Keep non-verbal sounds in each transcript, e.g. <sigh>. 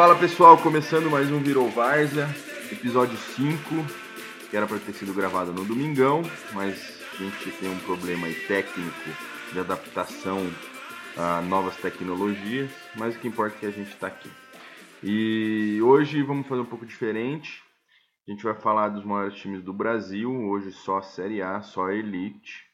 Fala pessoal, começando mais um Virou episódio 5, que era para ter sido gravado no domingão, mas a gente tem um problema técnico de adaptação a novas tecnologias, mas o que importa é que a gente está aqui. E hoje vamos fazer um pouco diferente. A gente vai falar dos maiores times do Brasil, hoje só a Série A, só a Elite,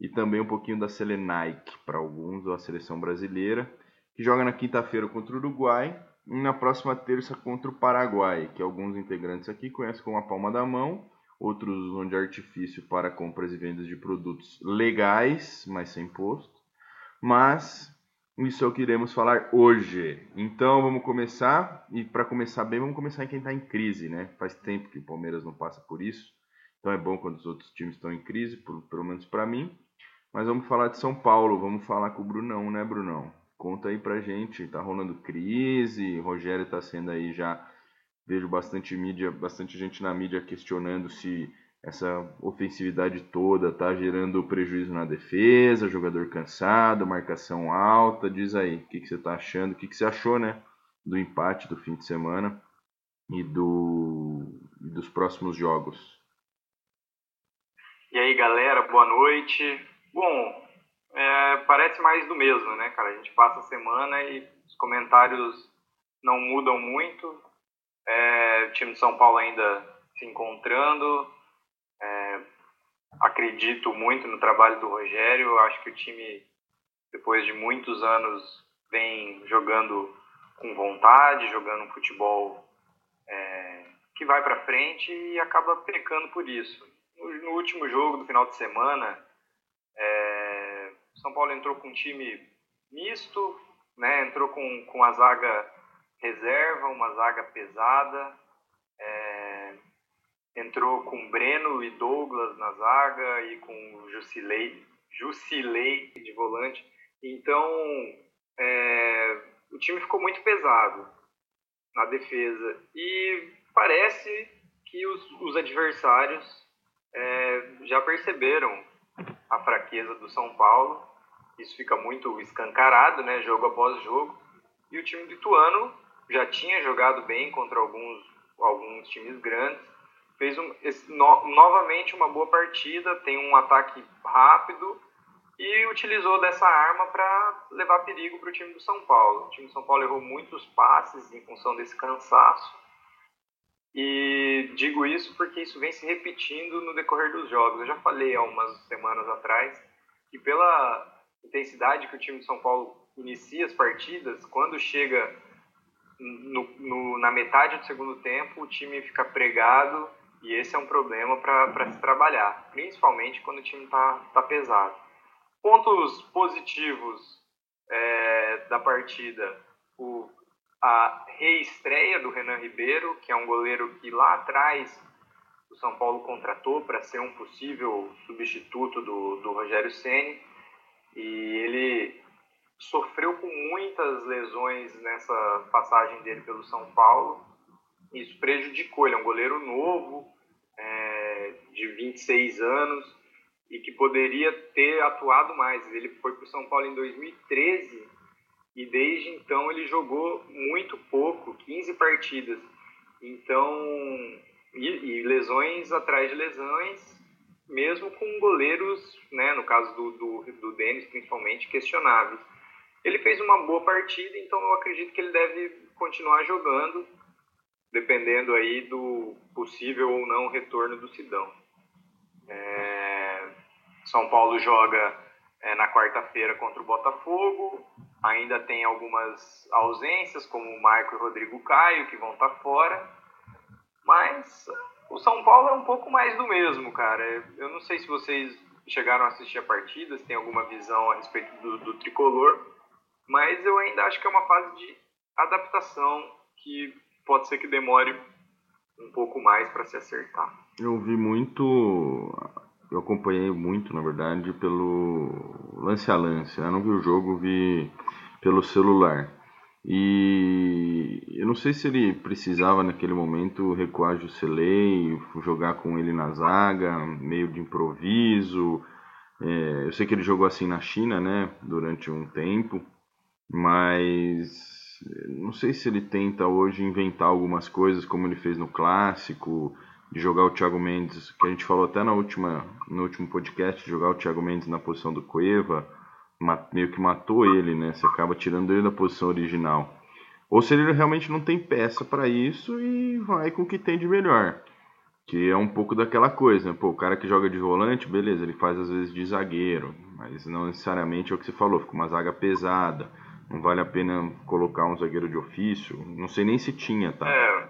e também um pouquinho da Selenaic para alguns, ou a seleção brasileira, que joga na quinta-feira contra o Uruguai na próxima terça contra o Paraguai, que alguns integrantes aqui conhecem como a palma da mão, outros usam de artifício para compras e vendas de produtos legais, mas sem imposto. Mas isso é o que iremos falar hoje. Então vamos começar. E para começar bem, vamos começar em quem está em crise, né? Faz tempo que o Palmeiras não passa por isso. Então é bom quando os outros times estão em crise, pelo menos para mim. Mas vamos falar de São Paulo. Vamos falar com o Brunão, né, Brunão? Conta aí pra gente. Tá rolando crise. Rogério tá sendo aí já. Vejo bastante mídia, bastante gente na mídia questionando se essa ofensividade toda tá gerando prejuízo na defesa, jogador cansado, marcação alta. Diz aí, o que, que você tá achando? O que, que você achou, né? Do empate do fim de semana e do e dos próximos jogos. E aí, galera, boa noite. Bom, é, parece mais do mesmo, né, cara? A gente passa a semana e os comentários não mudam muito. É, o time de São Paulo ainda se encontrando, é, acredito muito no trabalho do Rogério. Acho que o time, depois de muitos anos, vem jogando com vontade, jogando um futebol é, que vai para frente e acaba pecando por isso. No, no, último jogo do final de semana, São Paulo entrou com um time misto, né? entrou com, com a zaga reserva, uma zaga pesada. É, entrou com Breno e Douglas na zaga e com Jusilei, Jusilei de volante. Então, é, o time ficou muito pesado na defesa e parece que os, os adversários é, já perceberam a fraqueza do São Paulo. Isso fica muito escancarado, né, jogo após jogo. E o time do Ituano já tinha jogado bem contra alguns, alguns times grandes fez um, esse, no, novamente uma boa partida, tem um ataque rápido e utilizou dessa arma para levar perigo para o time do São Paulo. O time do São Paulo errou muitos passes em função desse cansaço. E digo isso porque isso vem se repetindo no decorrer dos jogos. Eu já falei há umas semanas atrás que pela intensidade que o time de São Paulo inicia as partidas, quando chega no, no, na metade do segundo tempo, o time fica pregado e esse é um problema para se trabalhar, principalmente quando o time está tá pesado. Pontos positivos é, da partida: o, a reestreia do Renan Ribeiro, que é um goleiro que lá atrás o São Paulo contratou para ser um possível substituto do, do Rogério Ceni e ele sofreu com muitas lesões nessa passagem dele pelo São Paulo isso prejudicou. Ele é um goleiro novo, é, de 26 anos, e que poderia ter atuado mais. Ele foi para o São Paulo em 2013 e desde então ele jogou muito pouco 15 partidas. Então, e, e lesões atrás de lesões, mesmo com goleiros, né, no caso do, do, do Denis principalmente, questionáveis. Ele fez uma boa partida, então eu acredito que ele deve continuar jogando dependendo aí do possível ou não retorno do Sidão. É, São Paulo joga é, na quarta-feira contra o Botafogo, ainda tem algumas ausências, como o Marco e o Rodrigo Caio, que vão estar tá fora, mas o São Paulo é um pouco mais do mesmo, cara. Eu não sei se vocês chegaram a assistir a partida, se tem alguma visão a respeito do, do tricolor, mas eu ainda acho que é uma fase de adaptação que pode ser que demore um pouco mais para se acertar. Eu vi muito, eu acompanhei muito, na verdade, pelo lance a lance. Eu não vi o jogo, vi pelo celular. E eu não sei se ele precisava naquele momento recuar Jusilei, jogar com ele na zaga, meio de improviso. É, eu sei que ele jogou assim na China, né, durante um tempo, mas não sei se ele tenta hoje inventar algumas coisas como ele fez no clássico, de jogar o Thiago Mendes, que a gente falou até na última, no último podcast, jogar o Thiago Mendes na posição do Cueva, meio que matou ele, né? Você acaba tirando ele da posição original. Ou se ele realmente não tem peça para isso e vai com o que tem de melhor. Que é um pouco daquela coisa, né? Pô, o cara que joga de volante, beleza, ele faz às vezes de zagueiro, mas não necessariamente é o que você falou, fica uma zaga pesada. Não vale a pena colocar um zagueiro de ofício. Não sei nem se tinha, tá? É,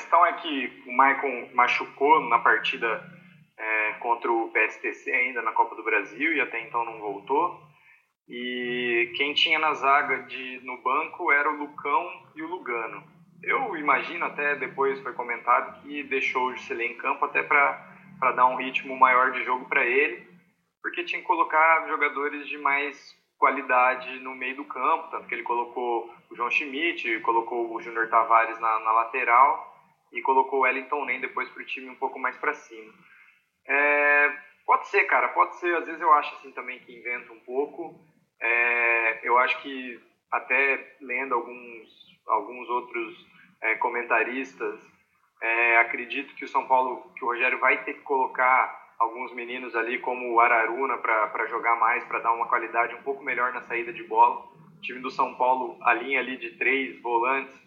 questão é que o Maicon machucou na partida é, contra o PSTC ainda na Copa do Brasil e até então não voltou. E quem tinha na zaga de, no banco era o Lucão e o Lugano. Eu imagino, até depois foi comentado, que deixou o Juscelê em campo até para dar um ritmo maior de jogo para ele, porque tinha que colocar jogadores de mais qualidade no meio do campo, tanto que ele colocou o João Schmidt, colocou o Júnior Tavares na, na, lateral e colocou o Wellington Nem depois para o time um pouco mais para cima. É, pode ser, cara, pode ser. Às vezes eu acho assim também que inventa um pouco. É, eu acho que até lendo alguns, alguns outros é, comentaristas, é, acredito que o São Paulo, que o Rogério vai ter que colocar alguns meninos ali como o Araruna para jogar mais, para dar uma qualidade um pouco melhor na saída de bola. O time do São Paulo, a linha ali de três volantes,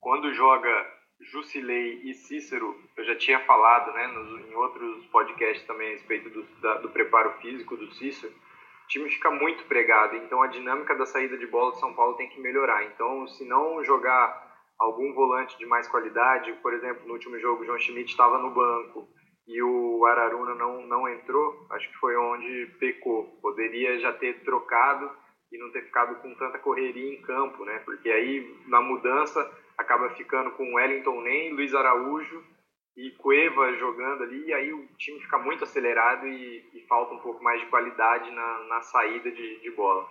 quando joga Jusilei e Cícero, eu já tinha falado né, nos, em outros podcasts também a respeito do, da, do preparo físico do Cícero, o time fica muito pregado, então a dinâmica da saída de bola do São Paulo tem que melhorar. Então, se não jogar algum volante de mais qualidade, por exemplo, no último jogo o João Schmidt estava no banco e o Araruna não, não entrou, acho que foi onde pecou. Poderia já ter trocado e não ter ficado com tanta correria em campo, né? Porque aí na mudança acaba ficando com Wellington Nem, Luiz Araújo e Cueva jogando ali, e aí o time fica muito acelerado e, e falta um pouco mais de qualidade na, na saída de, de, bola.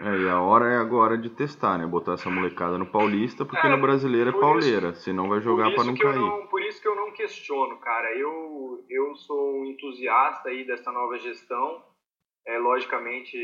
É, e a hora é agora de testar, né? Botar essa molecada no Paulista, porque é, no brasileiro é pauleira, isso, senão vai jogar para não cair. Não, por isso que eu não questiono, cara. Eu, eu sou um entusiasta aí dessa nova gestão. É, logicamente,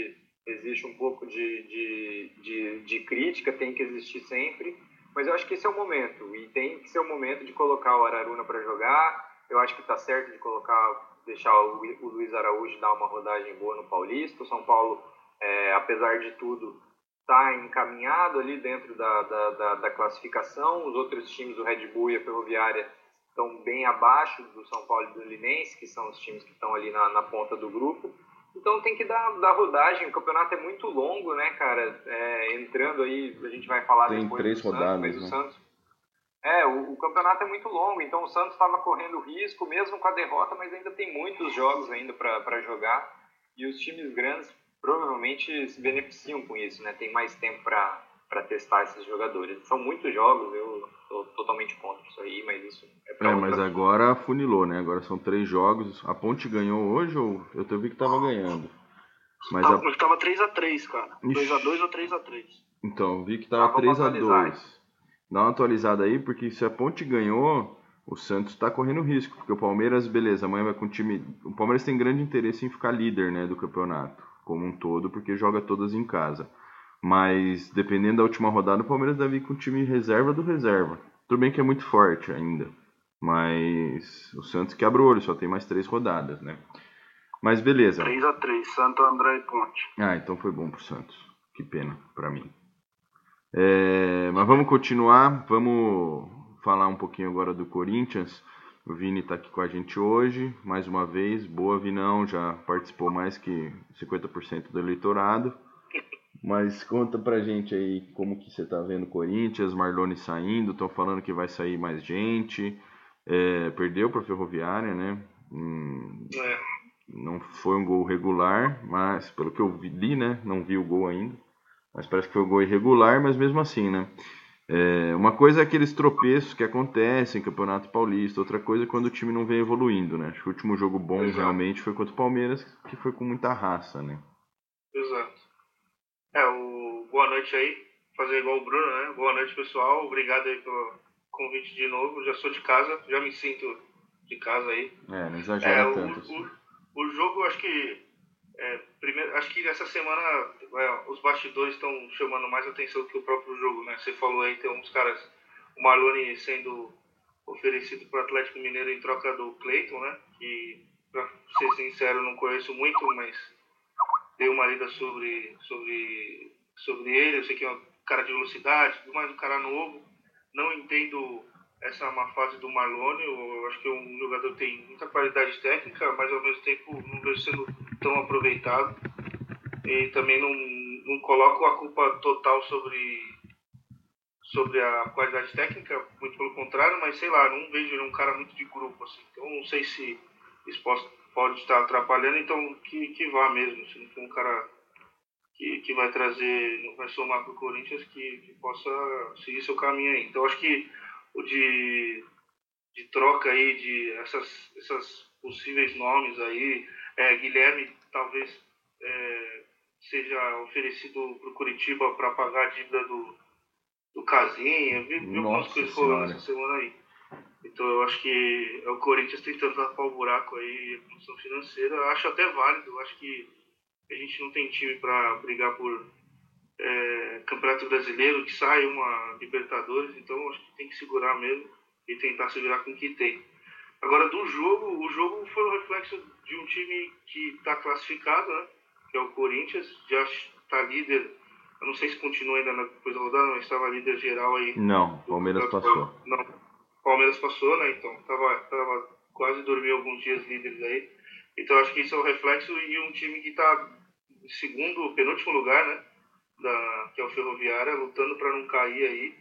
existe um pouco de, de, de, de crítica, tem que existir sempre mas eu acho que esse é o momento. E tem que ser o momento de colocar o Araruna para jogar. Eu acho que está certo de colocar, deixar o, Luiz Araújo dar uma rodagem boa no Paulista. O São Paulo, é, apesar de tudo, está encaminhado ali dentro da, da, da, da, classificação. Os outros times, o Red Bull e a Ferroviária, estão bem abaixo do São Paulo e do Linense, que são os times que estão ali na, na ponta do grupo. Então tem que dar, dar rodagem. O campeonato é muito longo, né, cara? É, entrando aí, a gente vai falar tem depois três do rodadas, Santos, mas né? o Santos. É, o, o, campeonato é muito longo, então o Santos estava correndo risco, mesmo com a derrota, mas ainda tem muitos jogos ainda para jogar. E os times grandes provavelmente se beneficiam com isso, né? Tem mais tempo para para testar esses jogadores. São muitos jogos, eu tô totalmente contra isso aí, mas isso é pra É, mas agora funilou, né? Agora são três jogos. A Ponte ganhou hoje ou eu vi que tava ganhando? Mas tava, a... tava 3x3, cara. 2x2 ou 3x3. Então, vi que tava ah, 3x2. Dá uma atualizada aí, porque se a Ponte ganhou, o Santos tá correndo risco. Porque o Palmeiras, beleza, amanhã vai com o time. O Palmeiras tem grande interesse em ficar líder, né, do campeonato, como um todo, porque joga todas em casa. Mas dependendo da última rodada, o Palmeiras deve ir com o time reserva do reserva. Tudo bem que é muito forte ainda. Mas o Santos quebra o olho, só tem mais três rodadas, né? Mas beleza. 3x3, Santo André e Ponte. Ah, então foi bom pro Santos. Que pena para mim. É, mas vamos continuar. Vamos falar um pouquinho agora do Corinthians. O Vini está aqui com a gente hoje, mais uma vez. Boa, Vinão, já participou mais que 50% do eleitorado. Mas conta pra gente aí como que você tá vendo o Corinthians, Marlone saindo, estão falando que vai sair mais gente. É, perdeu pra Ferroviária, né? Hum, é. Não foi um gol regular, mas pelo que eu li, né? Não vi o gol ainda. Mas parece que foi um gol irregular, mas mesmo assim, né? É, uma coisa é aqueles tropeços que acontecem em Campeonato Paulista, outra coisa é quando o time não vem evoluindo, né? Acho que o último jogo bom Exato. realmente foi contra o Palmeiras, que foi com muita raça, né? Exato. O boa noite aí, fazer igual o Bruno, né? Boa noite, pessoal. Obrigado aí pelo convite de novo. Já sou de casa, já me sinto de casa aí. É, não exagera é, tanto. O, o, o, jogo, acho que. É, primeiro, acho que essa semana é, os bastidores estão chamando mais atenção do que o próprio jogo, né? Você falou aí, tem uns caras, o Marlone sendo oferecido para o Atlético Mineiro em troca do Cleiton, né? Que, para ser sincero, não conheço muito, mas dei uma lida sobre, sobre, sobre ele. Eu sei que é um cara de velocidade, mais um cara novo. Não entendo essa má fase do Marlone. Eu acho que é um jogador que tem muita qualidade técnica, mas ao mesmo tempo não vejo sendo tão aproveitado. E também não, não coloco a culpa total sobre sobre a qualidade técnica, muito pelo contrário, mas sei lá, não vejo ele um cara muito de grupo, assim. Então não sei se isso pode, pode estar atrapalhando, então que, que vá mesmo, se não for um cara que, que vai trazer, vai somar para o Corinthians, que, que possa seguir seu caminho aí. Então acho que o de, de troca aí de essas, essas possíveis nomes aí, é, Guilherme talvez é, seja oferecido para o Curitiba para pagar a dívida do, do Casinha, vi, vi algumas coisas rolando essa semana aí. Então eu acho que é o Corinthians tentando tapar o buraco aí, a função financeira. Acho até válido, eu acho que a gente não tem time para brigar por é, Campeonato Brasileiro, que sai uma Libertadores, então acho que tem que segurar mesmo e tentar segurar com o que tem. Agora do jogo, o jogo foi um reflexo de um time que está classificado, né? Que é o Corinthians, já está líder eu não sei se continua ainda depois da rodada, mas estava líder geral aí. Não, Palmeiras passou. Não, Palmeiras passou, né? Então, tava, tava quase dormiu alguns dias líderes aí. Então, acho que isso é o reflexo e um time que está em segundo, penúltimo lugar, né? Da, que é o Ferroviária, lutando para não cair aí.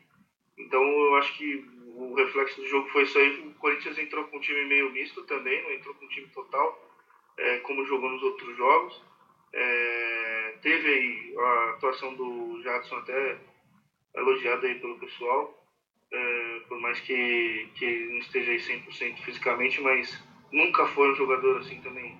Então, eu acho que o reflexo do jogo foi isso aí. O Corinthians entrou com um time meio misto também, não entrou com um time total, é, como jogou nos outros jogos. É, teve aí a atuação do Jadson até elogiada aí pelo pessoal, é, por mais que, que não esteja aí 100% fisicamente, mas nunca foi um jogador assim também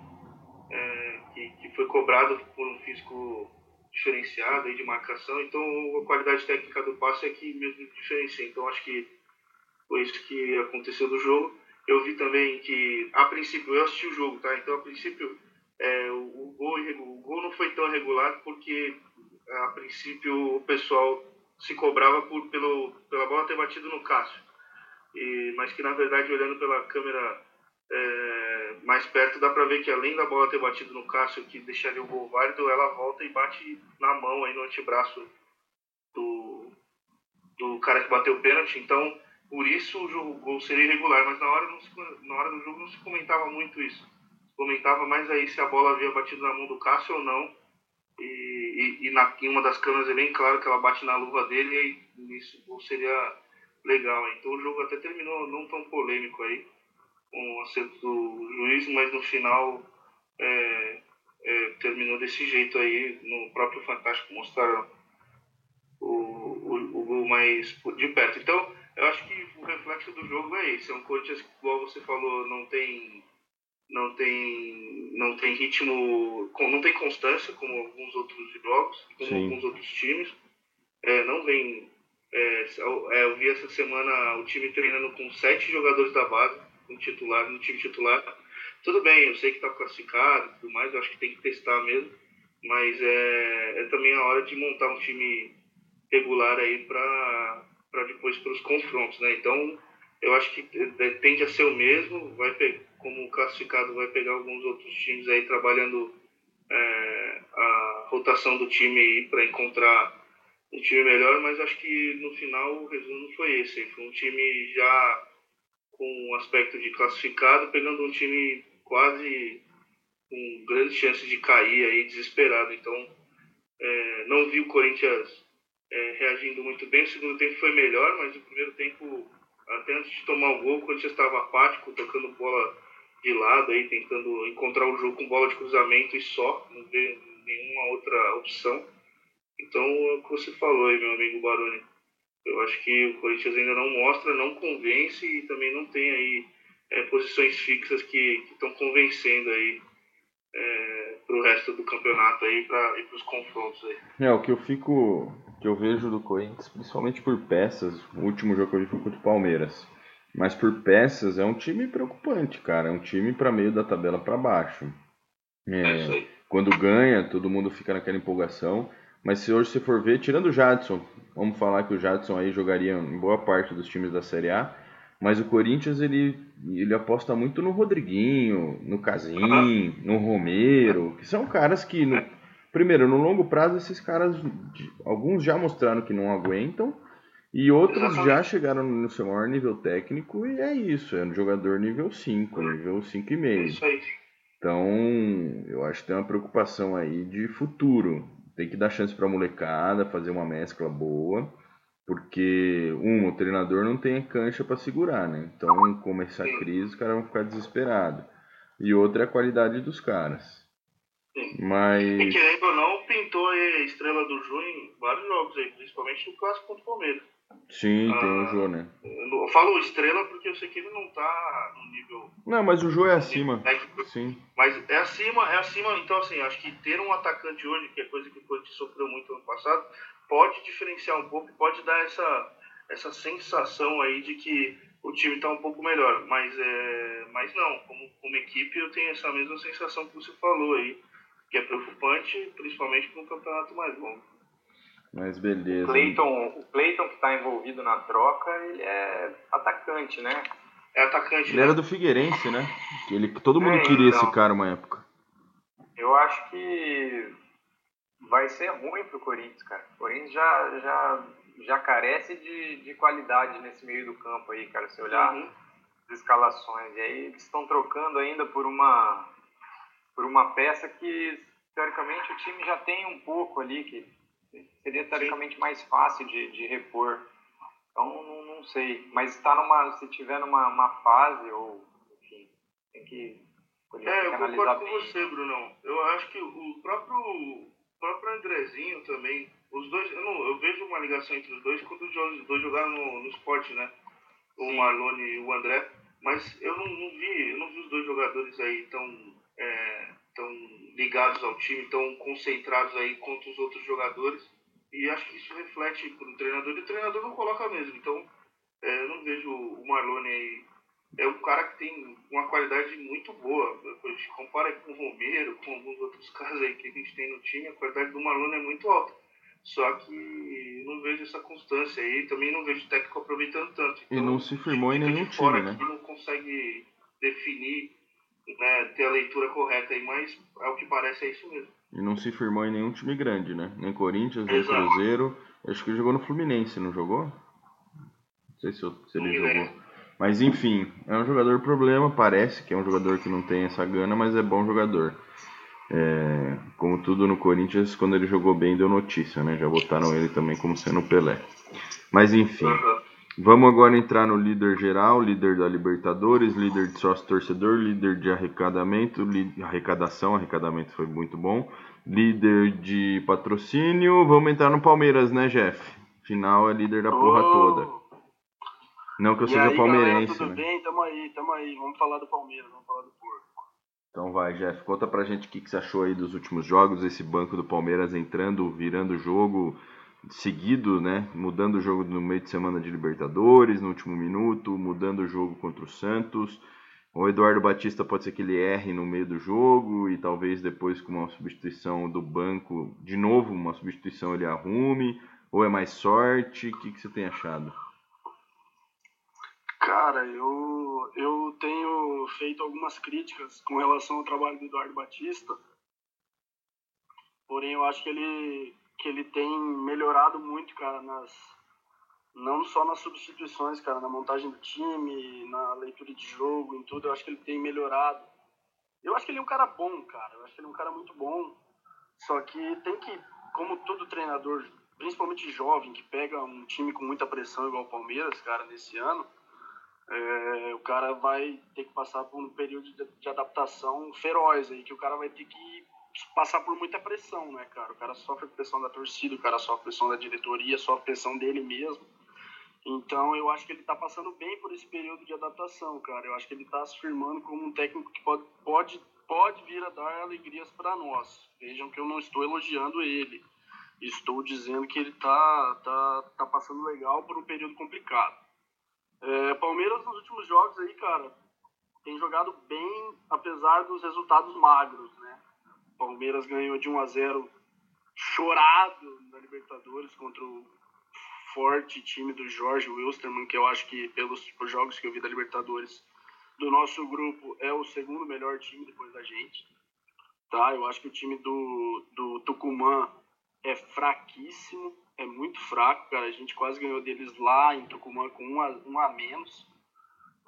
é, que, que foi cobrado por um físico diferenciado aí de marcação, então a qualidade técnica do passe é que mesmo diferencia, então acho que foi isso que aconteceu do jogo. Eu vi também que, a princípio, eu assisti o jogo, tá? Então, a princípio, é, o, o, gol, o gol não foi tão regular porque a princípio o pessoal se cobrava por, pelo, pela bola ter batido no Cássio. E, mas que na verdade, olhando pela câmera é, mais perto, dá para ver que além da bola ter batido no Cássio, que deixaria o gol válido, ela volta e bate na mão, aí no antebraço do, do cara que bateu o pênalti. Então, por isso o, jogo, o gol seria irregular, mas na hora, não se, na hora do jogo não se comentava muito isso comentava mais aí se a bola havia batido na mão do Cássio ou não. E, e, e na, em uma das câmeras é bem claro que ela bate na luva dele e isso seria legal. Então o jogo até terminou não tão polêmico aí, o acerto do juiz, mas no final é, é, terminou desse jeito aí. No próprio Fantástico mostraram o, o, o gol mais de perto. Então eu acho que o reflexo do jogo é esse. É um Corinthians que, igual você falou, não tem não tem não tem ritmo, não tem constância como alguns outros jogos, como Sim. alguns outros times. É, não vem. É, é, eu vi essa semana o time treinando com sete jogadores da base, no titular, no time titular. Tudo bem, eu sei que está classificado e tudo mais, eu acho que tem que testar mesmo, mas é, é também a hora de montar um time regular aí para depois para os confrontos, né? Então eu acho que é, tende a ser o mesmo, vai como classificado vai pegar alguns outros times aí trabalhando é, a rotação do time aí para encontrar um time melhor, mas acho que no final o resumo foi esse, foi um time já com o aspecto de classificado, pegando um time quase com grande chance de cair aí, desesperado. Então, é, não vi o Corinthians é, reagindo muito bem. O segundo tempo foi melhor, mas o primeiro tempo até antes de tomar o gol, quando já estava apático, tocando bola de lado aí, tentando encontrar o jogo com bola de cruzamento e só, não vê nenhuma outra opção. Então é o que você falou aí, meu amigo Baroni. Eu acho que o Corinthians ainda não mostra, não convence e também não tem aí é, posições fixas que estão convencendo aí é, para o resto do campeonato aí para ir para os confrontos aí. É, o que eu fico que eu vejo do Corinthians, principalmente por peças, o último jogo que eu vi foi contra o Palmeiras. Mas por peças é um time preocupante, cara. É um time para meio da tabela para baixo. É, é quando ganha, todo mundo fica naquela empolgação. Mas se hoje você for ver, tirando o Jadson, vamos falar que o Jadson aí jogaria em boa parte dos times da Série A, mas o Corinthians ele, ele aposta muito no Rodriguinho, no Casim, no Romero, que são caras que, no, primeiro, no longo prazo, esses caras, alguns já mostraram que não aguentam, e outros já chegaram no seu maior nível técnico, e é isso, é um jogador nível 5, nível 5,5. Isso aí. Então, eu acho que tem uma preocupação aí de futuro. Tem que dar chance para a molecada, fazer uma mescla boa, porque, um, o treinador não tem cancha para segurar, né? Então, começar a crise, os caras vão ficar desesperados. E outra é a qualidade dos caras. Sim. Mas. E querendo ou não, pintou a estrela do Ju em vários jogos aí, principalmente no clássico contra o Palmeiras. Sim, ah, tem o Jô, né? Eu falo estrela porque eu sei que ele não tá no nível. Não, mas o Jô é acima. Sim. Mas é acima, é acima. Então, assim, acho que ter um atacante hoje, que é coisa que o Corinthians sofreu muito ano passado, pode diferenciar um pouco, pode dar essa, essa sensação aí de que o time está um pouco melhor. Mas, é, mas não, como, como equipe, eu tenho essa mesma sensação que você falou aí, que é preocupante, principalmente para um campeonato mais longo. Mas beleza. O Clayton, o Clayton que está envolvido na troca, ele é atacante, né? É atacante. Ele né? era do Figueirense, né? Ele, todo mundo é, queria então, esse cara uma época. Eu acho que vai ser ruim pro Corinthians, cara. O Corinthians já, já, já carece de, de qualidade nesse meio do campo aí, cara. Se olhar uhum. as escalações. E aí eles estão trocando ainda por uma, por uma peça que, teoricamente, o time já tem um pouco ali, que seria teoricamente mais fácil de, de repor. Então, não, não sei. Mas está numa, se tiver numa uma fase, ou, enfim, tem que. É, eu concordo com você, Brunão. Eu acho que o próprio, o próprio Andrezinho também, os dois, eu, não, eu vejo uma ligação entre os dois quando os dois jogaram no, no esporte, né? O Marlone e o André. Mas eu não, não, vi, eu não vi os dois jogadores aí tão, é, tão ligados ao time, tão concentrados aí quanto os outros jogadores. E acho que isso reflete para o treinador, e o treinador não coloca mesmo. Então, é, eu não vejo o Marlone aí. É um cara que tem uma qualidade muito boa. A gente compara com o Romero, com alguns outros <laughs> caras aí que a gente tem no time, a qualidade do Marlone é muito alta. Só que não vejo essa constância aí, também não vejo o técnico aproveitando tanto. Então, e não se firmou em nenhum time, né? Que não consegue definir, né, ter a leitura correta aí, mas ao que parece é isso mesmo. E não se firmou em nenhum time grande, né? Nem Corinthians, nem Cruzeiro. Acho que ele jogou no Fluminense, não jogou? Não sei se, se ele jogou. Mas enfim, é um jogador problema, parece que é um jogador que não tem essa gana, mas é bom jogador. É, como tudo no Corinthians, quando ele jogou bem, deu notícia, né? Já botaram ele também como sendo o Pelé. Mas enfim, vamos agora entrar no líder geral, líder da Libertadores, líder de sócio torcedor, líder de arrecadamento, arrecadação, arrecadamento foi muito bom líder de patrocínio. Vamos entrar no Palmeiras, né, Jeff? Final é líder da porra oh. toda. Não que eu e seja aí, palmeirense. Galera, tudo né? bem? Tamo aí, tamo aí. Vamos falar do Palmeiras, vamos falar do Porto. Então vai, Jeff, conta pra gente o que, que você achou aí dos últimos jogos, esse banco do Palmeiras entrando, virando o jogo seguido, né? Mudando o jogo no meio de semana de Libertadores, no último minuto, mudando o jogo contra o Santos. O Eduardo Batista pode ser que ele erre no meio do jogo e talvez depois com uma substituição do banco, de novo uma substituição ele arrume, ou é mais sorte? O que, que você tem achado? Cara, eu, eu tenho feito algumas críticas com relação ao trabalho do Eduardo Batista, porém eu acho que ele, que ele tem melhorado muito, cara, nas, não só nas substituições, cara, na montagem do time, na leitura de jogo, em tudo, eu acho que ele tem melhorado. Eu acho que ele é um cara bom, cara, eu acho que ele é um cara muito bom, só que tem que, como todo treinador, principalmente jovem, que pega um time com muita pressão igual o Palmeiras, cara, nesse ano, é, o cara vai ter que passar por um período de, de adaptação feroz aí, que o cara vai ter que passar por muita pressão, né, cara? O cara sofre pressão da torcida, o cara sofre pressão da diretoria, sofre pressão dele mesmo. Então eu acho que ele está passando bem por esse período de adaptação, cara. Eu acho que ele está se firmando como um técnico que pode, pode, pode vir a dar alegrias para nós. Vejam que eu não estou elogiando ele. Estou dizendo que ele está tá, tá passando legal por um período complicado. É, Palmeiras nos últimos jogos aí, cara, tem jogado bem, apesar dos resultados magros, né? Palmeiras ganhou de 1 a 0 chorado na Libertadores contra o forte time do Jorge Wilstermann, que eu acho que pelos, jogos que eu vi da Libertadores do nosso grupo é o segundo melhor time depois da gente. Tá? Eu acho que o time do, do Tucumã é fraquíssimo, é muito fraco, cara. A gente quase ganhou deles lá em Tucumã com um a, um a menos.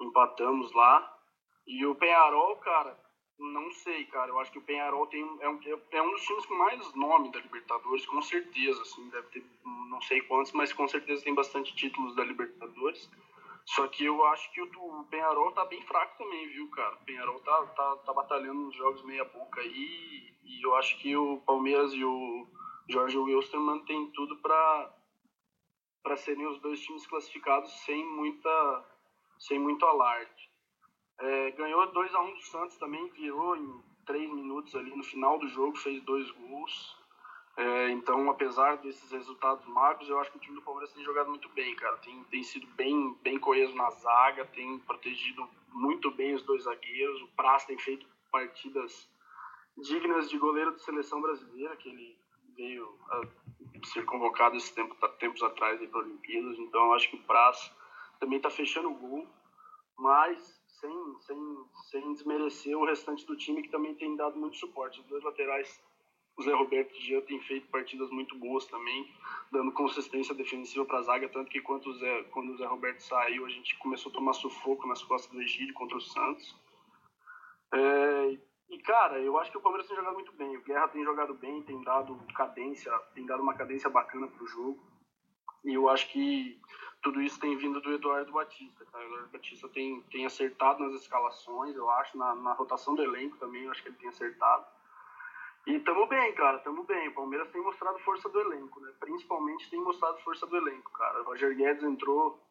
Empatamos lá. E o Penharol, cara, não sei, cara. Eu acho que o Penharol tem, é, um, é um dos times com mais nome da Libertadores, com certeza. Assim, deve ter não sei quantos, mas com certeza tem bastante títulos da Libertadores. Só que eu acho que o, Penharol tá bem fraco também, viu, cara? O Penharol tá, tá, tá batalhando nos jogos meia boca aí. E eu acho que o Palmeiras e o Jorge Wilstermann tem tudo para serem os dois times classificados sem muita sem muito alarde. É, ganhou 2 a 1 um do Santos também, virou em 3 minutos ali no final do jogo, fez dois gols. É, então, apesar desses resultados magros, eu acho que o time do Palmeiras tem jogado muito bem, cara. Tem, tem sido bem, bem coeso na zaga, tem protegido muito bem os dois zagueiros. O Praz tem feito partidas dignas de goleiro de seleção brasileira, que ele veio a ser convocado esses tempo, tempos atrás para Olimpíadas. Então, eu acho que o Praz também está fechando o gol, mas sem, sem, sem desmerecer o restante do time, que também tem dado muito suporte. Os dois laterais o Zé Roberto e Jean tem feito partidas muito boas também, dando consistência defensiva para a zaga, tanto que quando o, Zé, quando o Zé Roberto saiu, a gente começou a tomar sufoco nas costas do Egídio contra o Santos. É, e, cara, eu acho que o Palmeiras tem jogado muito bem. O Guerra tem jogado bem, tem dado cadência, tem dado uma cadência bacana para o jogo. E eu acho que tudo isso tem vindo do Eduardo Batista. O Eduardo Batista tem, tem acertado nas escalações, eu acho, na, na rotação do elenco também, eu acho que ele tem acertado. E tamo bem, cara, tamo bem. O Palmeiras tem mostrado força do elenco, né? Principalmente tem mostrado força do elenco, cara. O Roger Guedes entrou,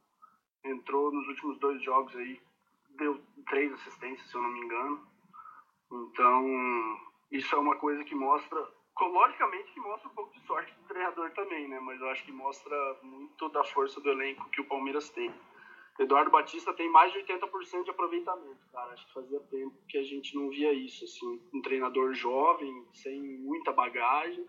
entrou nos últimos dois jogos aí, deu três assistências, se eu não me engano. Então, isso é uma coisa que mostra, logicamente que mostra um pouco de sorte do treinador também, né? Mas eu acho que mostra muito da força do elenco que o Palmeiras tem. Eduardo Batista tem mais de 80% de aproveitamento, cara. Acho que fazia tempo que a gente não via isso, assim, um treinador jovem, sem muita bagagem,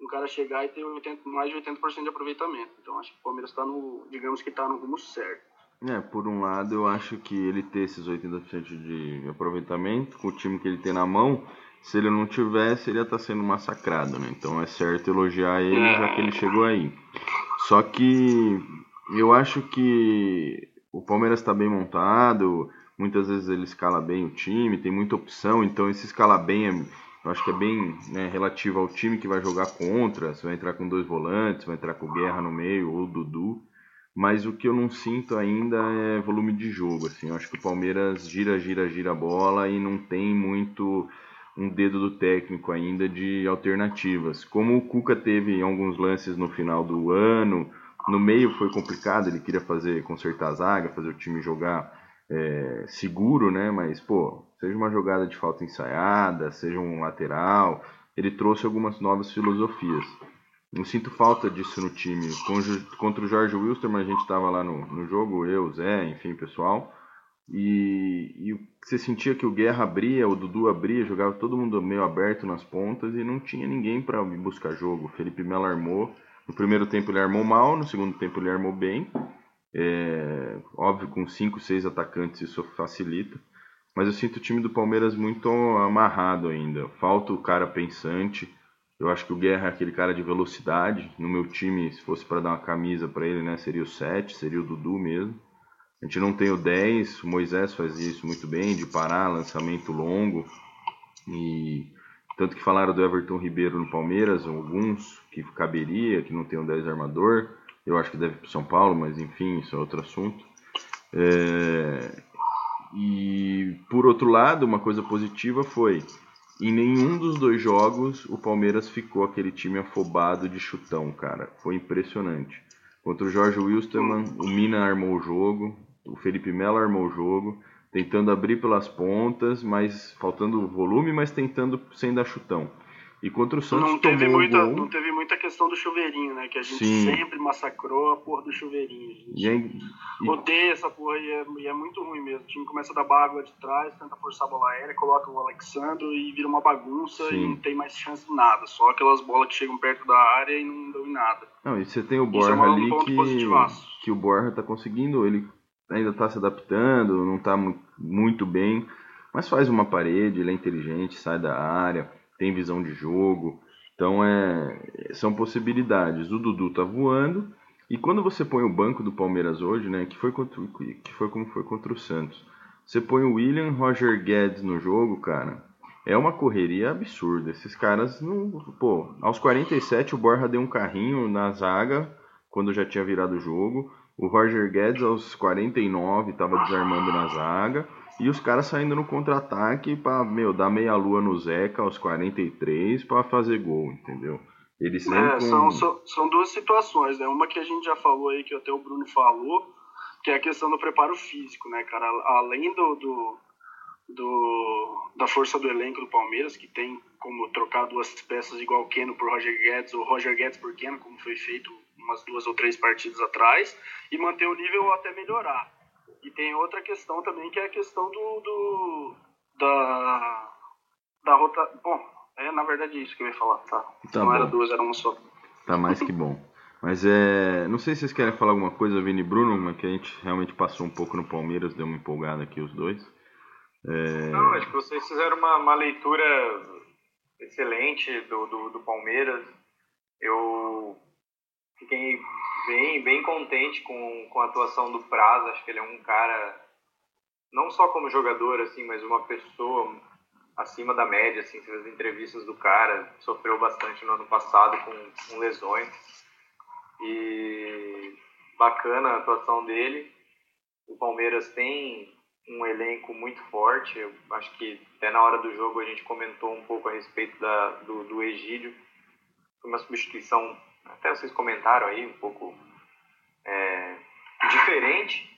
um cara chegar e ter 80, mais de 80% de aproveitamento. Então acho que o Palmeiras está no, digamos que está no rumo certo. É, por um lado eu acho que ele ter esses 80% de aproveitamento com o time que ele tem na mão, se ele não tivesse, ele ia estar tá sendo massacrado, né? Então é certo elogiar ele é. já que ele chegou aí. Só que eu acho que o Palmeiras está bem montado, muitas vezes ele escala bem o time, tem muita opção, então esse escala bem é, eu acho que é bem né, relativo ao time que vai jogar contra, se vai entrar com dois volantes, vai entrar com Guerra no meio ou Dudu, mas o que eu não sinto ainda é volume de jogo, assim, eu acho que o Palmeiras gira, gira, gira a bola e não tem muito um dedo do técnico ainda de alternativas, como o Cuca teve em alguns lances no final do ano, no meio foi complicado, ele queria fazer consertar a zaga, fazer o time jogar é, seguro, né? Mas, pô, seja uma jogada de falta ensaiada, seja um lateral, ele trouxe algumas novas filosofias. Não sinto falta disso no time. Contra o Jorge Wilstermann, a gente estava lá no, no jogo, eu, Zé, enfim, pessoal. E, e você sentia que o Guerra abria, o Dudu abria, jogava todo mundo meio aberto nas pontas e não tinha ninguém para buscar jogo. O Felipe Melo armou no primeiro tempo ele armou mal, no segundo tempo ele armou bem. É, óbvio, com 5, 6 atacantes isso facilita. Mas eu sinto o time do Palmeiras muito amarrado ainda. Falta o cara pensante. Eu acho que o Guerra é aquele cara de velocidade. No meu time, se fosse para dar uma camisa para ele, né, seria o 7, seria o Dudu mesmo. A gente não tem o 10, o Moisés fazia isso muito bem, de parar, lançamento longo. E tanto que falaram do Everton Ribeiro no Palmeiras, alguns que caberia, que não tem um 10 armador. Eu acho que deve para São Paulo, mas enfim, isso é outro assunto. É... E por outro lado, uma coisa positiva foi em nenhum dos dois jogos o Palmeiras ficou aquele time afobado de chutão, cara. Foi impressionante. Contra o Jorge Wilstermann, o Mina armou o jogo, o Felipe Melo armou o jogo tentando abrir pelas pontas, mas faltando volume, mas tentando sem dar chutão. E contra o Santos não teve tomou muita, gol. Não teve muita questão do chuveirinho, né? Que a gente Sim. sempre massacrou a porra do chuveirinho. A gente E, e- odeia essa porra e é, e é muito ruim mesmo. O time começa a dar água de trás, tenta forçar a bola aérea, coloca o Alexandro e vira uma bagunça Sim. e não tem mais chance de nada. Só aquelas bolas que chegam perto da área e não dão em nada. Não, e você tem o Isso Borja é um ali que, positivaço. que o Borja tá conseguindo, ele ainda tá se adaptando, não tá mu- muito bem, mas faz uma parede, ele é inteligente, sai da área, tem visão de jogo. Então é, são possibilidades. O Dudu tá voando e quando você põe o banco do Palmeiras hoje, né, que foi contra, que foi como foi contra o Santos. Você põe o William Roger Guedes no jogo, cara. É uma correria absurda. Esses caras não. Pô, aos 47 o Borja deu um carrinho na zaga quando já tinha virado o jogo. O Roger Guedes aos 49 estava desarmando na zaga. E os caras saindo no contra-ataque pra, meu, dar meia lua no Zeca aos 43 pra fazer gol, entendeu? Eles É, com- são, são, são duas situações, né? Uma que a gente já falou aí, que até o Bruno falou, que é a questão do preparo físico, né, cara? Além do, do, do- da força do elenco do Palmeiras, que tem como trocar duas peças igual o Keno por Roger Guedes, ou Roger Guedes por Keno, como foi feito umas duas ou três partidas atrás, e manter o nível ou até melhorar. E tem outra questão também, que é a questão do, do da, da rota... Bom, é na verdade isso que eu ia falar, tá? Tá Não bom. era duas, era uma só. Tá mais que bom. Mas é. Não sei se vocês querem falar alguma coisa, Vini e Bruno, mas que a gente realmente passou um pouco no Palmeiras, deu uma empolgada aqui os dois. É, Não, acho que vocês fizeram uma, uma leitura excelente do, do, do Palmeiras. Eu fiquei bem, bem contente com, com a atuação do Praz. Acho que ele é um cara, não só como jogador, assim, mas uma pessoa acima da média. Assim, as entrevistas do cara, sofreu bastante no ano passado com, com lesões. E bacana a atuação dele. O Palmeiras tem um elenco muito forte. Eu acho que até na hora do jogo a gente comentou um pouco a respeito da, do, do Egídio. Foi uma substituição, até vocês comentaram aí, um pouco é, diferente.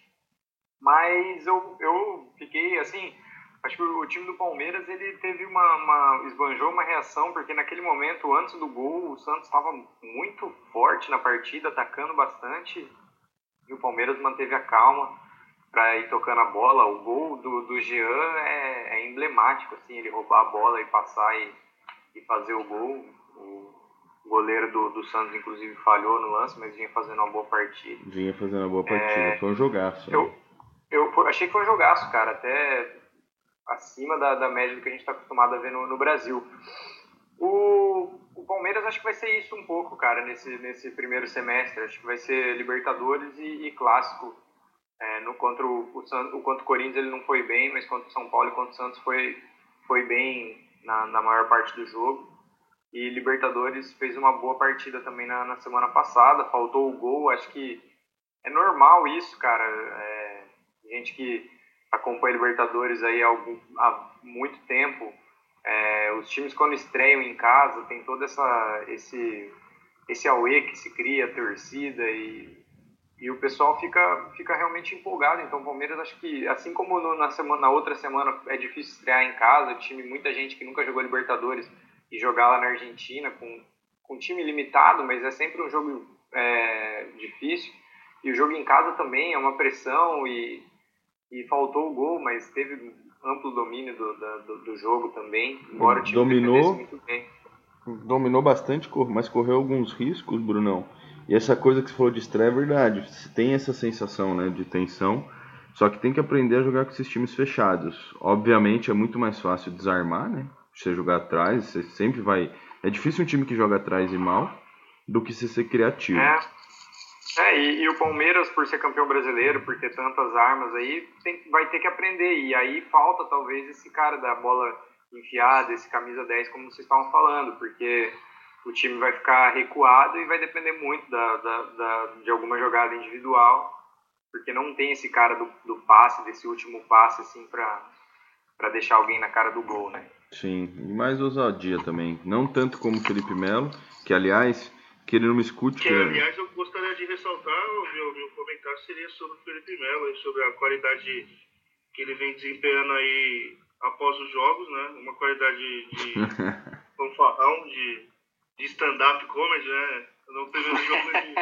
Mas eu, eu fiquei assim. Acho que o time do Palmeiras ele teve uma, uma esbanjou uma reação porque naquele momento antes do gol o Santos estava muito forte na partida, atacando bastante e o Palmeiras manteve a calma para ir tocando a bola. O gol do, do Jean é, é emblemático, assim, ele roubar a bola e passar e, e fazer o gol. O goleiro do, do Santos, inclusive, falhou no lance, mas vinha fazendo uma boa partida. Vinha fazendo uma boa partida. Foi um jogaço. né? Eu, eu foi- achei que foi um jogaço, cara, até acima da, da média do que a gente está acostumado a ver no, no Brasil. O, o Palmeiras acho que vai ser isso um pouco, cara, nesse, nesse primeiro semestre. Acho que vai ser Libertadores e, e Clássico. É, no, contra o, o, o contra o Corinthians ele não foi bem, mas contra o São Paulo e contra o Santos foi, foi bem na, na maior parte do jogo. E Libertadores fez uma boa partida também na, na semana passada, faltou o gol, acho que é normal isso, cara. É, gente que acompanha Libertadores aí há, algum, há muito tempo, é, os times quando estreiam em casa tem todo essa, esse, esse auê que se cria, a torcida e, e o pessoal fica, fica realmente empolgado. Então o Palmeiras acho que, assim como no- na, semana, na outra semana é difícil estrear em casa, time, muita gente que nunca jogou Libertadores e jogar lá na Argentina com, com time limitado, mas é sempre um jogo é, difícil. E o jogo em casa também é uma pressão e, e faltou o gol, mas teve amplo domínio do, do, do jogo também, embora o time Dominou. muito bem. Dominou bastante, mas correu alguns riscos, Brunão. E essa coisa que você falou de estreia é verdade. Você tem essa sensação né, de tensão, só que tem que aprender a jogar com esses times fechados. Obviamente é muito mais fácil desarmar, né? Você jogar atrás, você sempre vai. É difícil um time que joga atrás e mal do que se ser criativo. É, é e, e o Palmeiras, por ser campeão brasileiro, por ter tantas armas aí, tem- vai ter que aprender. E aí falta talvez esse cara da bola enfiada, esse camisa 10, como vocês estavam falando, porque o time vai ficar recuado e vai depender muito da, da- da- de alguma jogada individual, porque não tem esse cara do, do passe, desse último passe, assim, pra deixar alguém na cara do gol, né? Sim, e mais ousadia também. Não tanto como o Felipe Melo, que aliás, que ele não me escute. Que, Que, aliás, eu gostaria de ressaltar, o meu, meu comentário seria sobre o Felipe Melo, e sobre a qualidade que ele vem desempenhando aí após os jogos, né? Uma qualidade de <laughs> fanfarrão de, de stand-up comedy, né? No primeiro jogo ele,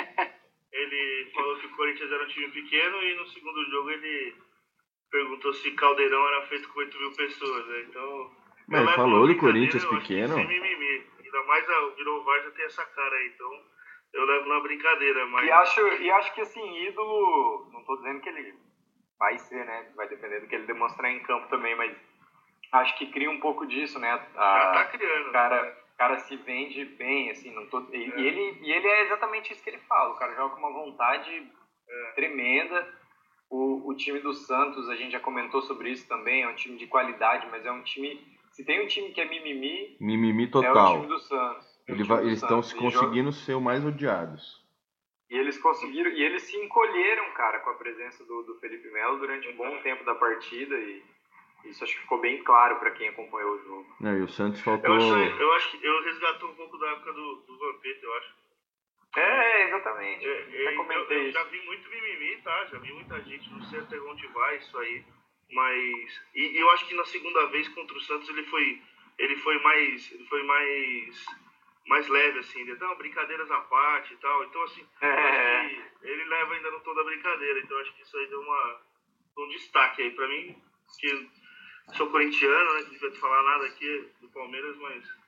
ele falou que o Corinthians era um time pequeno e no segundo jogo ele perguntou se Caldeirão era feito com 8 mil pessoas, né? Então. Mas falou do Corinthians pequeno? Mimimi. Ainda mais o Virou já tem essa cara aí, então eu levo na brincadeira, mas. E acho, e acho que assim, ídolo. Não tô dizendo que ele vai ser, né? Vai depender do que ele demonstrar em campo também, mas acho que cria um pouco disso, né? A, tá criando. Cara, né? cara se vende bem, assim, não tô, e, é. ele, e ele é exatamente isso que ele fala. O cara joga com uma vontade é. tremenda. O, o time do Santos, a gente já comentou sobre isso também, é um time de qualidade, mas é um time. Se tem um time que é mimimi, mimimi total. é o time do Santos. É Ele vai, eles estão se conseguindo joga... ser o mais odiados. E eles conseguiram, e eles se encolheram, cara, com a presença do, do Felipe Melo durante um bom tempo da partida e isso acho que ficou bem claro para quem acompanhou o jogo. Não, e o Santos faltou. Eu acho, eu acho que eu resgatou um pouco da época do, do Vampeta, eu acho. É, exatamente. É, é, eu, eu já vi muito mimimi, tá? Já vi muita gente, não sei até onde vai isso aí. Mas. E, eu acho que na segunda vez contra o Santos ele foi. Ele foi mais. Ele foi mais. Mais leve, assim, então, brincadeiras à parte e tal. Então, assim, é. ele leva ainda no tom da brincadeira. Então, acho que isso aí deu uma, um destaque aí pra mim. Que sou corintiano, né? Não devia falar nada aqui do Palmeiras, mas.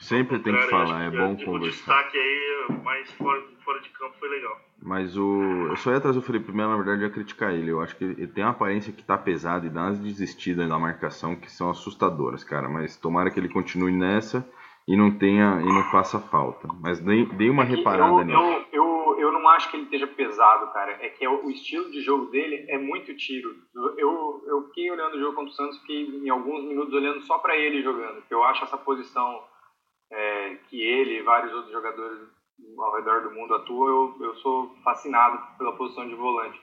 Sempre tem que falar, é bom conversar. O destaque aí, mais fora, fora de campo, foi legal. Mas o. Eu só ia trazer o Felipe Melo, na verdade, ia criticar ele. Eu acho que ele tem uma aparência que tá pesada e dá umas desistidas na marcação que são assustadoras, cara. Mas tomara que ele continue nessa e não tenha e não faça falta. Mas dei, dei uma é reparada eu, nisso. Eu, eu eu não acho que ele esteja pesado, cara. É que é o estilo de jogo dele é muito tiro. Eu, eu fiquei olhando o jogo contra o Santos, fiquei em alguns minutos olhando só para ele jogando. Eu acho essa posição é, que ele e vários outros jogadores ao redor do mundo atuam, eu, eu sou fascinado pela posição de volante.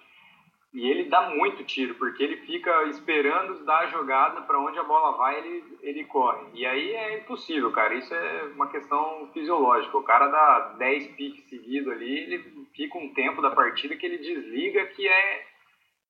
E ele dá muito tiro, porque ele fica esperando dar a jogada para onde a bola vai, ele, ele corre. E aí é impossível, cara. Isso é uma questão fisiológica. O cara dá 10 piques seguidos ali, ele fica um tempo da partida que ele desliga que é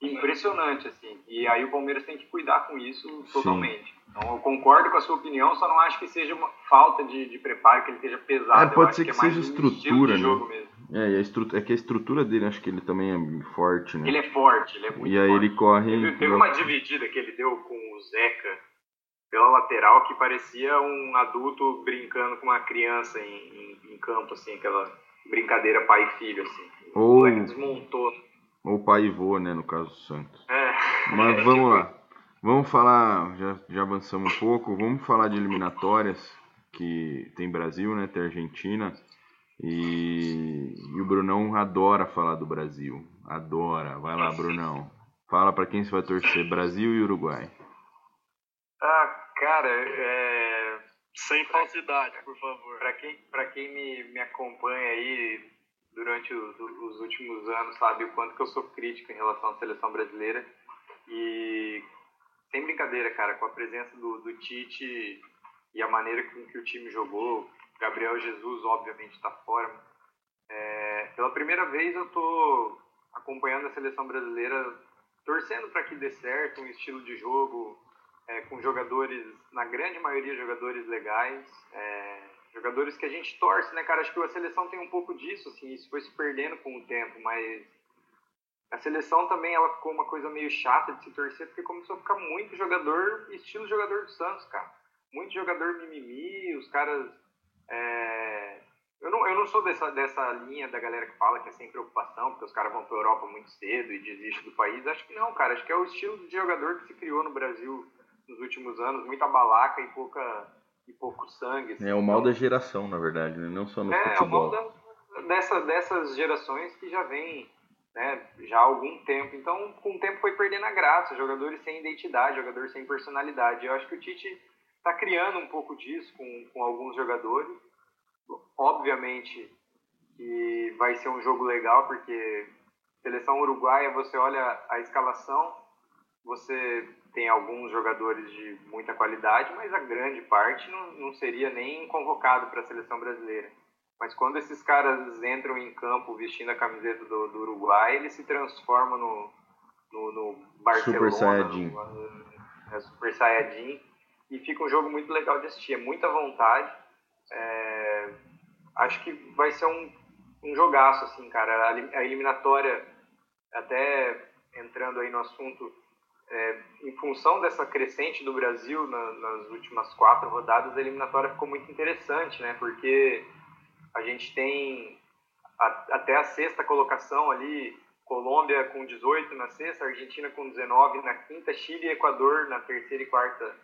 impressionante, assim. E aí o Palmeiras tem que cuidar com isso totalmente. Sim. Então eu concordo com a sua opinião, só não acho que seja uma falta de, de preparo, que ele esteja pesado. É, pode ser que, que é seja estrutura, né? É, e a estrutura, é que a estrutura dele, acho que ele também é forte, né? Ele é forte, ele é muito E aí forte. ele corre... Teve, teve uma dividida que ele deu com o Zeca pela lateral que parecia um adulto brincando com uma criança em, em, em campo, assim, aquela brincadeira pai e filho, assim. Ou... O desmontou. Ou pai e vô, né, no caso do Santos. É. Mas vamos lá. Vamos falar, já, já avançamos um pouco, vamos falar de eliminatórias, que tem Brasil, né, tem Argentina. E, e, o Brunão adora falar do Brasil. Adora. Vai lá, Brunão. Fala para quem você vai torcer, Brasil e Uruguai. Ah, cara, é... sem falsidade, por favor. Para quem, pra quem me, me acompanha aí durante os, os, últimos anos, sabe o quanto que eu sou crítico em relação à seleção brasileira. E sem brincadeira, cara, com a presença do, do Tite e a maneira com que o time jogou, Gabriel Jesus, obviamente, está fora. É, pela primeira vez eu estou acompanhando a seleção brasileira, torcendo para que dê certo, um estilo de jogo é, com jogadores, na grande maioria, jogadores legais, é, jogadores que a gente torce, né, cara? Acho que a seleção tem um pouco disso, assim, isso foi se perdendo com o tempo, mas a seleção também ela ficou uma coisa meio chata de se torcer, porque começou a ficar muito jogador, estilo jogador do Santos, cara. Muito jogador mimimi, os caras é... Eu, não, eu não sou dessa, dessa linha da galera que fala que é sem preocupação, porque os caras vão para Europa muito cedo e desistem do país. Acho que não, cara. Acho que é o estilo de jogador que se criou no Brasil nos últimos anos, muita balaca e pouca e pouco sangue. Assim. É o mal então, da geração, na verdade, né? não só no é, futebol. É o mal da, dessa, dessas gerações que já vem né, já há algum tempo. Então, com o tempo foi perdendo a graça, jogadores sem identidade, jogadores sem personalidade. Eu acho que o Tite está criando um pouco disso com, com alguns jogadores. Obviamente que vai ser um jogo legal, porque seleção uruguaia, você olha a escalação, você tem alguns jogadores de muita qualidade, mas a grande parte não, não seria nem convocado para a seleção brasileira. Mas quando esses caras entram em campo vestindo a camiseta do, do Uruguai, eles se transformam no, no, no Barcelona. Super Saiyajin. No, é, Super Saiyajin e fica um jogo muito legal de assistir, é muita vontade. É, acho que vai ser um, um jogaço, assim, cara. A eliminatória, até entrando aí no assunto, é, em função dessa crescente do Brasil na, nas últimas quatro rodadas, a eliminatória ficou muito interessante, né? Porque a gente tem a, até a sexta colocação ali, Colômbia com 18 na sexta, Argentina com 19 na quinta, Chile e Equador na terceira e quarta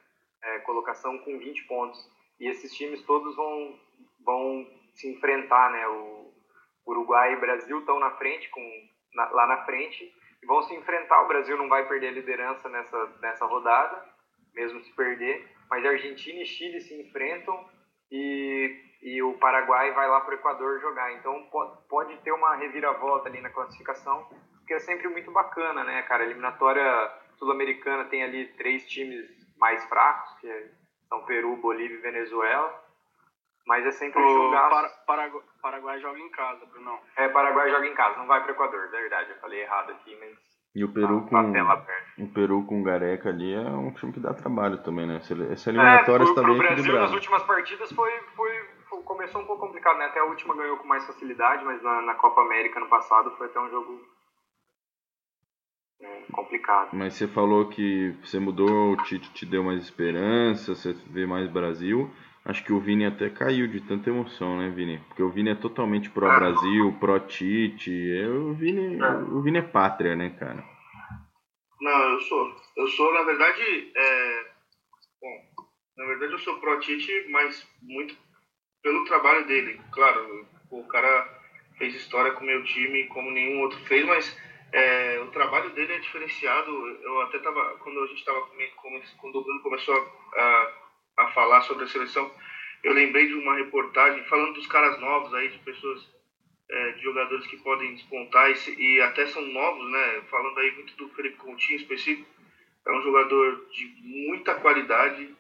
é, colocação com 20 pontos. E esses times todos vão, vão se enfrentar, né? O Uruguai e Brasil estão na frente, com, na, lá na frente, e vão se enfrentar. O Brasil não vai perder a liderança nessa, nessa rodada, mesmo se perder, mas Argentina e Chile se enfrentam e, e o Paraguai vai lá para o Equador jogar. Então pode, pode ter uma reviravolta ali na classificação, que é sempre muito bacana, né, cara? A eliminatória sul-americana tem ali três times mais fracos, que são Peru, Bolívia e Venezuela. Mas é sempre um jogaço. Para, Paraguai joga em casa, Bruno. É, Paraguai joga em casa, não vai para o Equador, verdade. Eu falei errado aqui, mas. E o Peru tá, com o Peru com Gareca ali é um time que dá trabalho também, né? Essa eliminatória é, está bem Brasil, equilibrada. nas últimas partidas foi, foi, foi, começou um pouco complicado, né? Até a última ganhou com mais facilidade, mas na, na Copa América no passado foi até um jogo é, complicado. Mas você falou que você mudou, o Tite te deu mais esperança, você vê mais Brasil. Acho que o Vini até caiu de tanta emoção, né, Vini? Porque o Vini é totalmente pró-Brasil, pró-Tite. O Vini, é. o Vini é pátria, né, cara? Não, eu sou. Eu sou, na verdade, é... bom, na verdade eu sou pró-Tite, mas muito pelo trabalho dele. Claro, o cara fez história com o meu time como nenhum outro fez, mas é, o trabalho dele é diferenciado. Eu até tava, quando a gente estava quando o Bruno começou a, a, falar sobre a seleção, eu lembrei de uma reportagem falando dos caras novos aí, de pessoas, é, de jogadores que podem despontar e, e, até são novos, né? Falando aí muito do Felipe Coutinho específico, é um jogador de muita qualidade,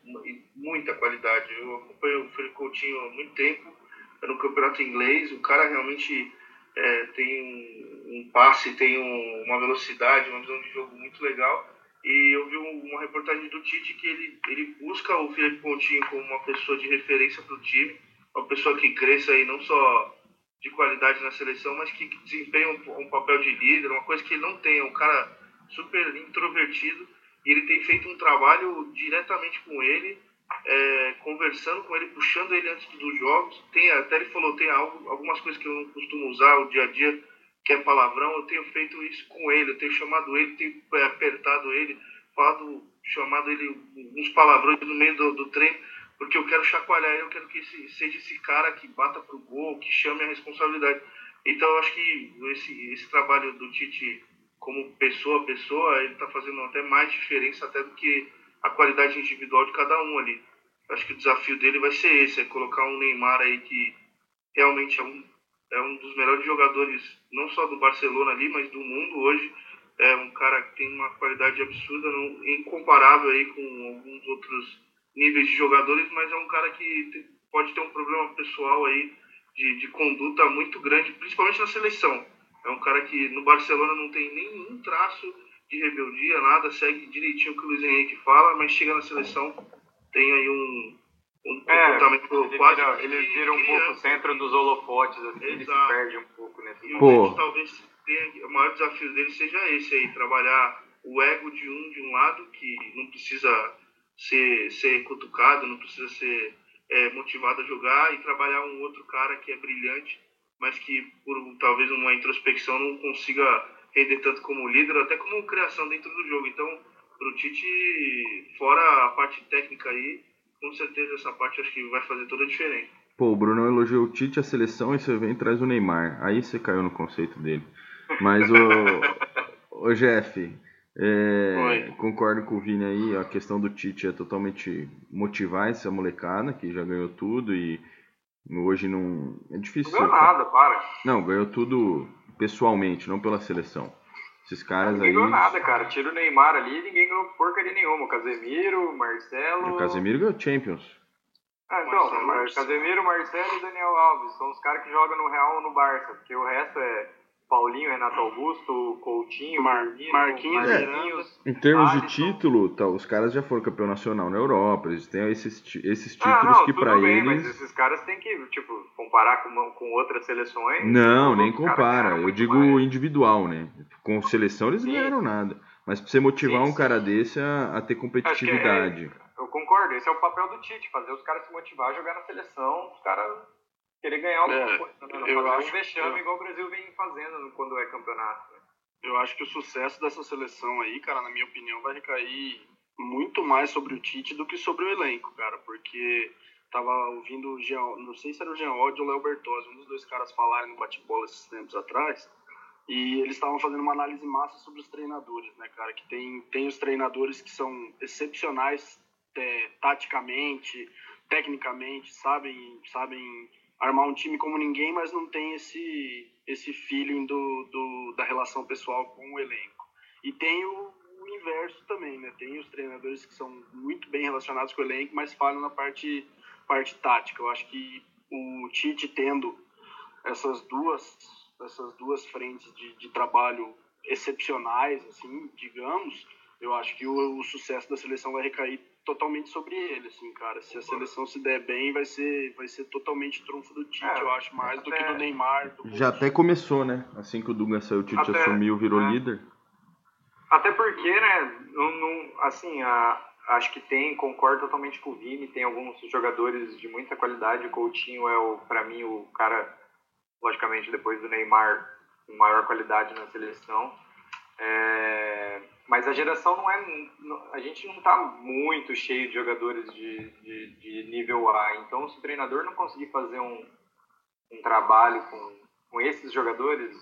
muita qualidade. Eu acompanho o Felipe Coutinho há muito tempo no campeonato inglês, o cara realmente é, tem um, um, passe, tem um, uma velocidade, uma visão de jogo muito legal. E eu vi uma reportagem do Tite que ele, ele busca o Felipe Pontinho como uma pessoa de referência para o time, uma pessoa que cresça aí não só de qualidade na seleção, mas que desempenha um, um papel de líder, uma coisa que ele não tem, é um cara super introvertido e ele tem feito um trabalho diretamente com ele é, conversando com ele, puxando ele antes dos jogos. Tem, até ele falou, tem algo, algumas coisas que eu não costumo usar o dia a dia, que é palavrão, eu tenho feito isso com ele, eu tenho chamado ele, tenho é, apertado ele, falado, chamado ele uns palavrões no meio do, do treino, porque eu quero chacoalhar eu quero que esse, seja esse cara que bata pro gol, que chame a responsabilidade. Então eu acho que esse, esse trabalho do Tite como pessoa a pessoa, ele está fazendo até mais diferença até do que a qualidade individual de cada um ali. Acho que o desafio dele vai ser esse, é colocar um Neymar aí que realmente é um, é um dos melhores jogadores, não só do Barcelona ali, mas do mundo hoje. É um cara que tem uma qualidade absurda, não, incomparável aí com alguns outros níveis de jogadores, mas é um cara que pode ter um problema pessoal aí de, de conduta muito grande, principalmente na seleção. É um cara que no Barcelona não tem nenhum traço de rebeldia, nada, segue direitinho o que o Luiz Henrique fala, mas chega na seleção, tem aí um, um é, comportamento ele quase. Vira, ele vira um pouco o centro dos holofotes, assim, ele se perde um pouco nesse e Pô. talvez tenha, o maior desafio dele seja esse aí, trabalhar o ego de um de um lado, que não precisa ser, ser cutucado, não precisa ser é, motivado a jogar, e trabalhar um outro cara que é brilhante, mas que por talvez uma introspecção não consiga render tanto como líder, até como criação dentro do jogo. Então, pro Tite, fora a parte técnica aí, com certeza essa parte acho que vai fazer toda a diferença. Pô, o Bruno elogiou o Tite, a seleção, e você vem e traz o Neymar. Aí você caiu no conceito dele. Mas o, o Jeff, é, concordo com o Vini aí, a questão do Tite é totalmente motivar essa molecada que já ganhou tudo e hoje não. É difícil. Não ganhou nada, para. Não, ganhou tudo pessoalmente, não pela seleção. Esses caras ninguém aí. Ninguém ganhou nada, cara. Tira o Neymar ali, ninguém ganhou porcaria nenhuma. O Casemiro, o Marcelo. O Casemiro ganhou Champions. Ah, então, Marcelo, Casemiro, Marcelo e Daniel Alves. São os caras que jogam no Real ou no Barça, porque o resto é Paulinho, Renato Augusto, Coutinho, Mar- Marquinhos, Marquinhos. Em termos de Alisson. título, tá, os caras já foram campeão nacional na Europa, eles têm esses, esses Ah, títulos não, que bem, eles. mas esses caras têm que, tipo, comparar com, com outras seleções. Não, nem compara. Eu digo mais. individual, né? Com seleção eles Sim. ganharam nada. Mas pra você motivar Sim, um cara desse a, a ter que competitividade. é- eu concordo, esse é o papel do Tite, fazer os caras se motivar a jogar na seleção, os caras querer ganhar alguma É, coisa. Não, não, eu fazer acho- um vexame eu- igual o Brasil vem fazendo quando é campeonato. né? Eu acho que o sucesso dessa seleção aí, cara, na minha opinião, vai recair muito mais sobre o Tite do que sobre o elenco, cara, porque tava ouvindo o Jean, não sei se era o Jean Odd ou o Léo Bertozzi, um dos dois caras falarem no bate-bola esses tempos atrás, e eles estavam fazendo uma análise massa sobre os treinadores, né, cara, que tem, tem os treinadores que são excepcionais é, taticamente, tecnicamente, sabem, sabem armar um time como ninguém, mas não tem esse, esse feeling do, do, da relação pessoal com o elenco. E tem o, o inverso também, né? Tem os treinadores que são muito bem relacionados com o elenco, mas falham na parte, parte tática. Eu acho que o Tite tendo essas duas, essas duas frentes de, de trabalho excepcionais, assim, digamos, eu acho que o, o sucesso da seleção vai recair totalmente sobre ele, assim, cara. Se a seleção se der bem, vai ser, vai ser totalmente trunfo do Tite, É, eu acho, mais do que até- do Neymar. Do Já até começou, né? Assim que o Dunga saiu, o Tite Até- assumiu, virou é. líder. Até porque, né, não, não- assim, a- acho que tem, concordo totalmente com o Vini, tem alguns jogadores de muita qualidade, o Coutinho é, o para mim, o cara, logicamente, depois do Neymar, com maior qualidade na seleção. É, mas a geração não é, a gente não tá muito cheio de jogadores de, de, de nível A, então se o treinador não conseguir fazer um, um trabalho com, com esses jogadores,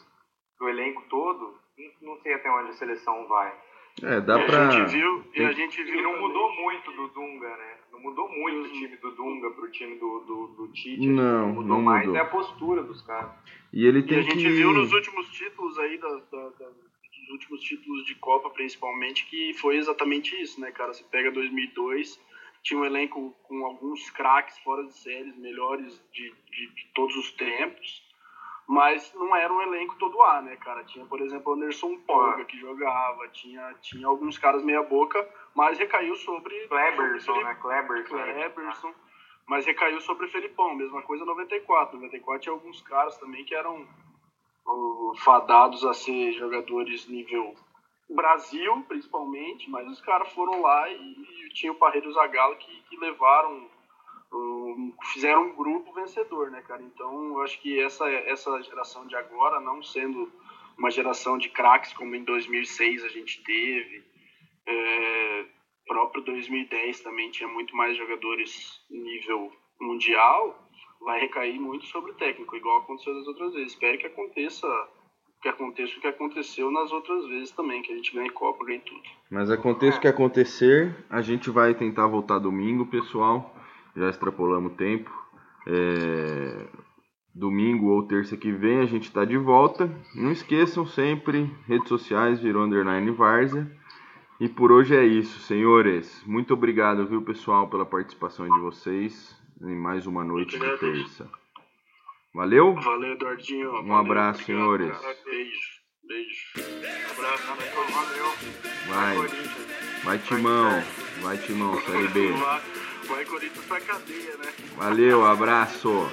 do elenco todo, não sei até onde a seleção vai. É, dá e pra. a gente viu, e a gente viu E não mudou muito do Dunga, né? Não mudou muito o time do Dunga pro time do, do, do Tite. Não, mudou não mais mudou. é a postura dos caras. E ele E tem a gente que. viu nos últimos títulos aí, da, da- da- dos últimos títulos de Copa, principalmente, que foi exatamente isso, né, cara? Você pega 2002, tinha um elenco com alguns craques fora de séries, melhores de, de, de todos os tempos, mas não era um elenco todo A, né, cara? Tinha, por exemplo, o Anderson Polga, que jogava, tinha, tinha alguns caras meia boca, mas recaiu sobre... Kleberson, né? Kleberson. Kleberson, mas recaiu sobre o Felipão, mesma coisa 94. 94 tinha alguns caras também que eram fadados a ser jogadores nível Brasil, principalmente, mas os caras foram lá e, e tinha o Parreiro Zagallo que, que levaram, fizeram um grupo vencedor, né, cara? Então, eu acho que essa, essa geração de agora, não sendo uma geração de craques como em 2006 a gente teve, é, próprio 2010 também tinha muito mais jogadores nível mundial, vai recair muito sobre o técnico, igual aconteceu das outras vezes. Espero que aconteça que aconteça o que aconteceu nas outras vezes também, que a gente ganhe Copa, ganhe tudo. Mas aconteça o que acontecer, a gente vai tentar voltar domingo, pessoal. Já extrapolamos o tempo. É, Domingo ou terça que vem a gente está de volta. Não esqueçam sempre, redes sociais virou underline Várzea. E por hoje é isso, senhores. Muito obrigado, viu, pessoal, pela participação de vocês em mais uma noite de terça. Valeu? Valeu, Eduardinho. Um abraço, senhores. Beijo. Beijo. Abraço, valeu. Vai, vai Timão, vai Timão, Série B. Vai, Corinthians pra cadeia, né? Valeu, abraço.